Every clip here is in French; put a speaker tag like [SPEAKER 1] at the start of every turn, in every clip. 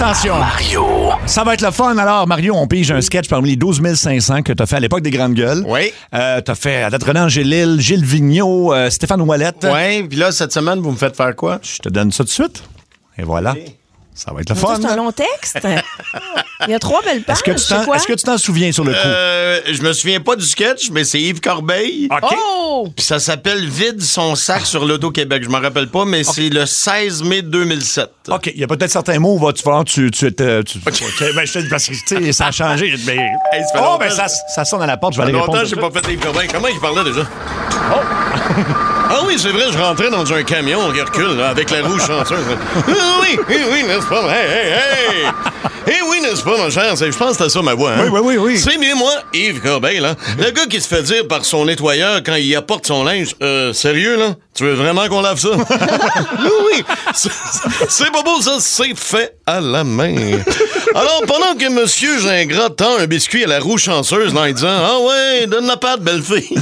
[SPEAKER 1] Attention.
[SPEAKER 2] Mario.
[SPEAKER 1] Ça va être le fun. Alors, Mario, on pige un sketch parmi les 12 500 que tu as fait à l'époque des Grandes Gueules.
[SPEAKER 3] Oui.
[SPEAKER 1] Euh, tu as fait René Angélil, Gilles Vigneault, euh, Stéphane Ouellette.
[SPEAKER 3] Ouais, puis là, cette semaine, vous me faites faire quoi?
[SPEAKER 1] Je te donne ça tout de suite. Et voilà. Ça va être le fun.
[SPEAKER 4] C'est un long texte. Il y a trois belles pages.
[SPEAKER 1] Est-ce que tu t'en-
[SPEAKER 4] quoi?
[SPEAKER 1] est-ce que tu t'en souviens sur le coup?
[SPEAKER 3] Euh, je me souviens pas du sketch, mais c'est Yves Corbeil.
[SPEAKER 1] OK.
[SPEAKER 4] Oh!
[SPEAKER 3] Puis ça s'appelle Vide son sac sur l'Auto-Québec. Je m'en rappelle pas, mais c'est le 16 mai 2007.
[SPEAKER 1] OK, il y a peut-être certains mots où va tu falloir que tu tu tu- OK, ben, je te dis parce que tu ça a changé. Mais...
[SPEAKER 3] Hey, ça
[SPEAKER 1] oh,
[SPEAKER 3] longtemps.
[SPEAKER 1] ben ça, ça sonne à la porte, je vais aller
[SPEAKER 3] longtemps
[SPEAKER 1] répondre.
[SPEAKER 3] que j'ai
[SPEAKER 1] tout de
[SPEAKER 3] pas fait Yves Corbeil. Comment il parlait déjà? Oh! Ah oui, c'est vrai, je rentrais dans un camion qui recule là, avec la roue chanceuse. Ah oui, oui, oui, n'est-ce pas? Hey, hey, hey! Eh oui, n'est-ce pas, mon cher? C'est- Je pense que c'était ça ma voix. Hein?
[SPEAKER 1] Oui, oui, oui, oui.
[SPEAKER 3] C'est bien moi, Yves Corbeil, là. Le gars qui se fait dire par son nettoyeur quand il apporte son linge, euh, sérieux, là? Tu veux vraiment qu'on lave ça? oui, oui. C'est- C'est pas beau, ça. C'est fait à la main. Alors, pendant que monsieur Gingras tend un biscuit à la roue chanceuse, là, en disant, ah ouais, donne la patte, belle fille.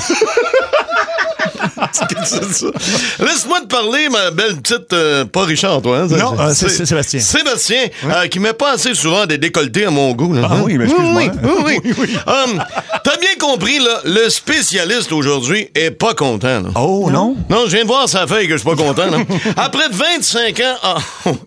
[SPEAKER 3] Laisse-moi te parler, ma belle petite. euh, pas Richard, toi, hein?
[SPEAKER 1] Non, euh, c'est- Sébastien.
[SPEAKER 3] Sébastien, euh, qui met pas assez souvent des décolletés à mon goût. Là,
[SPEAKER 1] Ah
[SPEAKER 3] hein?
[SPEAKER 1] oui, mais excuse-moi.
[SPEAKER 3] Oui, oui, oui. oui. Hum, T'as bien compris, là, le spécialiste aujourd'hui est pas content. là.
[SPEAKER 1] Oh, non?
[SPEAKER 3] Non, je viens de voir sa feuille que je suis pas content. là. Après 25 ans... Ah,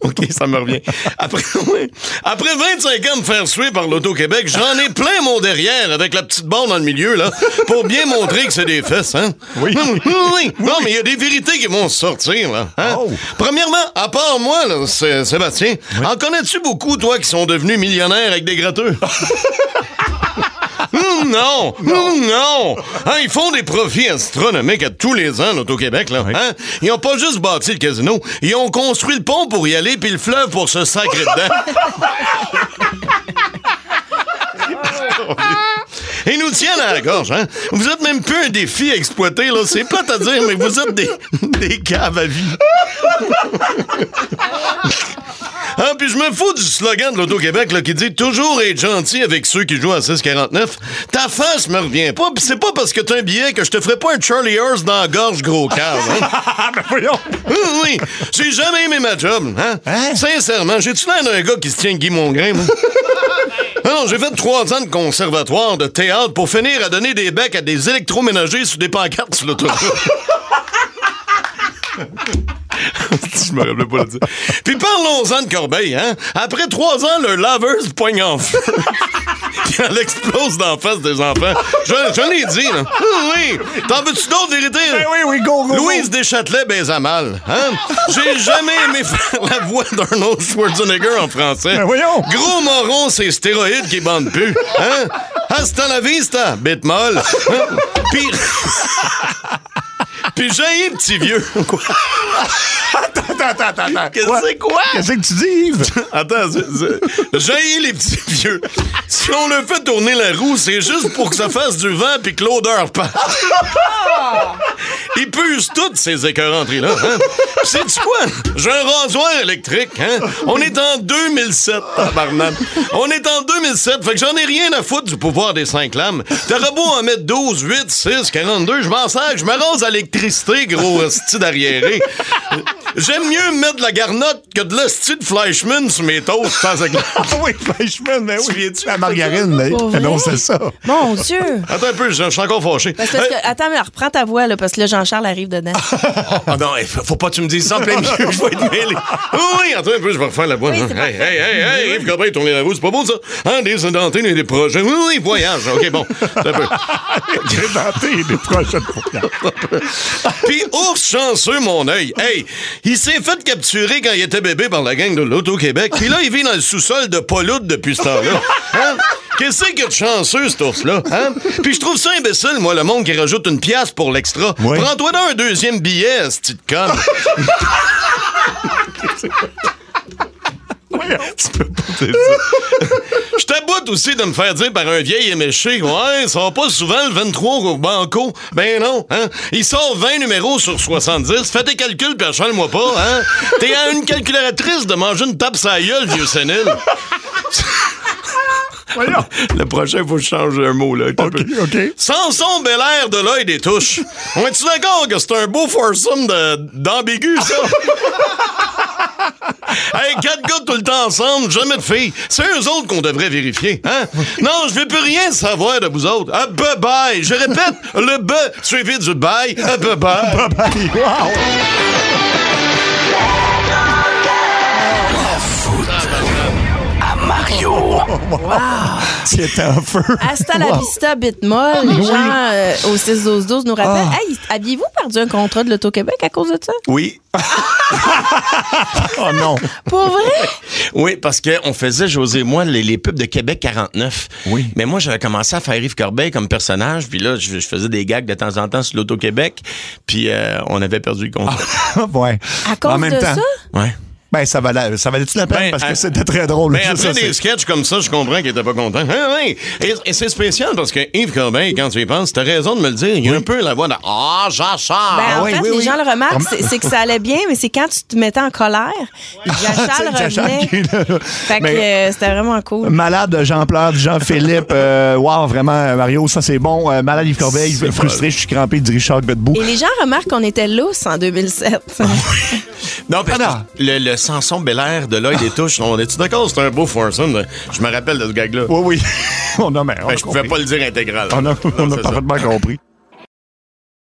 [SPEAKER 3] OK, ça me revient. Après, oui. Après 25 ans de me faire suer par l'Auto-Québec, j'en ai plein mon derrière avec la petite barre dans le milieu, là, pour bien montrer que c'est des fesses, hein?
[SPEAKER 1] Oui.
[SPEAKER 3] Oui, oui. Non, mais il y a des vérités qui vont sortir, là. hein?
[SPEAKER 1] Oh.
[SPEAKER 3] Premièrement, à part moi, là, Sé- Sébastien, en connais-tu beaucoup, toi, qui sont devenus millionnaires avec des gratteux? Hum, non, hum, non. Hein, ils font des profits astronomiques à tous les ans, l'Auto-Québec. Là, hein? Ils ont pas juste bâti le casino, ils ont construit le pont pour y aller, puis le fleuve pour se sacrer dedans. Ils nous tiennent à la gorge, hein? Vous êtes même plus un défi à exploiter, là. C'est plate à dire, mais vous êtes des, des caves à vie. Ah, puis je me fous du slogan de l'Auto-Québec là, qui dit toujours être gentil avec ceux qui jouent à 6,49. Ta face me revient pas, puis c'est pas parce que t'as un billet que je te ferai pas un Charlie Horse dans la gorge, gros cave. Hein?
[SPEAKER 1] ben voyons.
[SPEAKER 3] Oui, oui, j'ai jamais aimé ma job. Hein?
[SPEAKER 1] Hein?
[SPEAKER 3] Sincèrement, j'ai-tu l'air d'un gars qui se tient Guy Mongrain, moi? Ah Non, j'ai fait trois ans de conservatoire de théâtre pour finir à donner des becs à des électroménagers sur des pancartes sur l'autoroute. Je me pas dire. Puis parlons-en de Corbeil, hein? Après trois ans, le laveur se poigne en feu. Puis elle explose d'en face des enfants. Je, je l'ai dit, là. Oui, oui. T'en veux-tu d'autres vérités?
[SPEAKER 1] Ben oui, oui, go, go.
[SPEAKER 3] Louise Deschâtelet baise à mal. Hein? J'ai jamais aimé faire la voix d'Arnold Schwarzenegger en français.
[SPEAKER 1] Ben voyons.
[SPEAKER 3] Gros moron, c'est stéroïdes qui bandent plus. Hein? Hasta la vista, bête molle. Hein? Puis... Puis j'ai un petit vieux.
[SPEAKER 1] Attends, attends, attends, attends.
[SPEAKER 3] Qu'est-ce que c'est quoi?
[SPEAKER 1] Qu'est-ce que tu dis, Yves?
[SPEAKER 3] Attends, j'ai les petits vieux. Si on le fait tourner la roue, c'est juste pour que ça fasse du vent puis que l'odeur parte. Ils puissent toutes ces écœuranteries-là. Hein? C'est quoi? J'ai un rasoir électrique. Hein? On est en 2007, tabarnak. On est en 2007, fait que j'en ai rien à foutre du pouvoir des cinq lames. T'aurais beau en mettre 12, 8, 6, 42, je m'en sers, je me rase à l'électricité, gros hostie d'arriéré. J'aime mieux mettre de la garnotte que de l'hostie de Fleischmann sur mes toasts sans éclat.
[SPEAKER 1] Ah oui, Fleischmann, ben oui.
[SPEAKER 3] viens-tu?
[SPEAKER 1] La margarine, mais
[SPEAKER 4] vrai?
[SPEAKER 1] non, c'est ça.
[SPEAKER 4] Mon Dieu!
[SPEAKER 3] Attends un peu, je je suis encore fâché.
[SPEAKER 4] Parce que- parce que- attends, mais reprends ta voix, là, parce que là, Jean-Charles arrive dedans.
[SPEAKER 3] Ah non, hey, faut faut pas que tu me dises ça en plein milieu, je vais être mêlé. Oui, oui, attends un peu, je vais refaire la voix.
[SPEAKER 4] Oui,
[SPEAKER 3] hein.
[SPEAKER 4] c'est
[SPEAKER 3] hey, hey, hey, hey, Yves Corbeil, tourner la roue, c'est pas beau ça? Hein, des édentés, des projets. Oui, oui, voyage. OK, bon, attends un peu.
[SPEAKER 1] J'ai inventé des prochaines fois.
[SPEAKER 3] Puis ours chanceux, mon œil. Hey, il s'est fait capturer quand il était bébé par la gang de l'Auto-Québec. Puis là, il vit dans le sous-sol de Pauloute depuis ce temps-là. Hein? Qu'est-ce qu'il y a de chanceux, cet ours-là? Hein? Puis je trouve ça imbécile, moi, le monde qui rajoute une pièce pour l'extra.
[SPEAKER 1] Oui.
[SPEAKER 3] Prends-toi dans un deuxième billet, petite conne. Tu peux pas dire ça. Je t'aboute aussi de me faire dire par un vieil éméché, ouais, ça va pas souvent le 23 au banco. Ben non, hein? Il sort 20 numéros sur 70. Fais tes calculs, puis achale-moi pas, hein? T'es à une calculatrice de manger une tape sa gueule, vieux sénile.
[SPEAKER 1] Voyons.
[SPEAKER 3] Le prochain, faut que je change un mot, là.
[SPEAKER 1] OK, OK.
[SPEAKER 3] Samson Belair de l'œil des touches. On est-tu d'accord que c'est un beau foursome d'ambigu, ça? Hey, quatre gars tout le temps ensemble, jamais de filles. C'est eux autres qu'on devrait vérifier, hein? Non, je veux plus rien savoir de vous autres. Ah, bye-bye. Je répète, le B suivi du bye. Ah, bye-bye.
[SPEAKER 1] Wow!
[SPEAKER 2] Mario.
[SPEAKER 1] C'est un feu.
[SPEAKER 4] Hasta la vista, Bitmol. Les gens euh, au 6-12-12 nous rappellent.
[SPEAKER 1] Ah.
[SPEAKER 4] Hey, aviez-vous perdu un contrat de l'Auto-Québec à cause de ça?
[SPEAKER 3] Oui.
[SPEAKER 1] Oh non.
[SPEAKER 4] Pour vrai?
[SPEAKER 3] Oui, parce qu'on faisait, José et moi, les, les pubs de Québec 49.
[SPEAKER 1] Oui.
[SPEAKER 3] Mais moi, j'avais commencé à faire Yves Corbeil comme personnage, puis là, je, je faisais des gags de temps en temps sur l'Auto-Québec, puis euh, on avait perdu le contrat.
[SPEAKER 1] ouais.
[SPEAKER 4] À cause
[SPEAKER 1] en même
[SPEAKER 4] de
[SPEAKER 1] temps,
[SPEAKER 4] ça?
[SPEAKER 3] Ouais.
[SPEAKER 1] Ben, ça valait, ça valait-tu la peine?
[SPEAKER 3] Ben,
[SPEAKER 1] parce que
[SPEAKER 3] euh,
[SPEAKER 1] c'était très drôle.
[SPEAKER 3] Mais
[SPEAKER 1] Ça,
[SPEAKER 3] après des sketchs comme ça, je comprends qu'il était pas content. Hein, oui. Et, et c'est spécial parce que Yves Corbeil, quand tu y penses, t'as raison de me le dire, il y a un peu la voix de Ah, j'achare.
[SPEAKER 4] Ben, en
[SPEAKER 1] oui,
[SPEAKER 4] fait,
[SPEAKER 1] oui,
[SPEAKER 4] les
[SPEAKER 1] oui.
[SPEAKER 4] gens le remarquent,
[SPEAKER 1] Comme-
[SPEAKER 4] c'est, que ça allait bien, mais c'est quand tu te mettais en colère. Jachal
[SPEAKER 1] C'est Jachal
[SPEAKER 4] revenait. Fait que euh, c'était vraiment cool.
[SPEAKER 1] Malade de Jean-Pleur, Jean-Philippe. Euh, wow, vraiment, Mario, ça c'est bon. Euh, malade Yves Corbeil, frustré, je suis crampé du Richard Godbout.
[SPEAKER 4] Et les gens remarquent qu'on était lousse en 2007.
[SPEAKER 3] Non, parce
[SPEAKER 1] Ah,
[SPEAKER 3] que le, le Samson Belair de l'œil des touches, on est-tu d'accord? C'est un beau foursome. de- Je me rappelle de ce gag-là.
[SPEAKER 1] Oui, oui. on a, mais, on a
[SPEAKER 3] Ben, je pouvais
[SPEAKER 1] compris.
[SPEAKER 3] pas le dire intégral.
[SPEAKER 1] On a, on a
[SPEAKER 3] c'est ça.
[SPEAKER 1] parfaitement compris.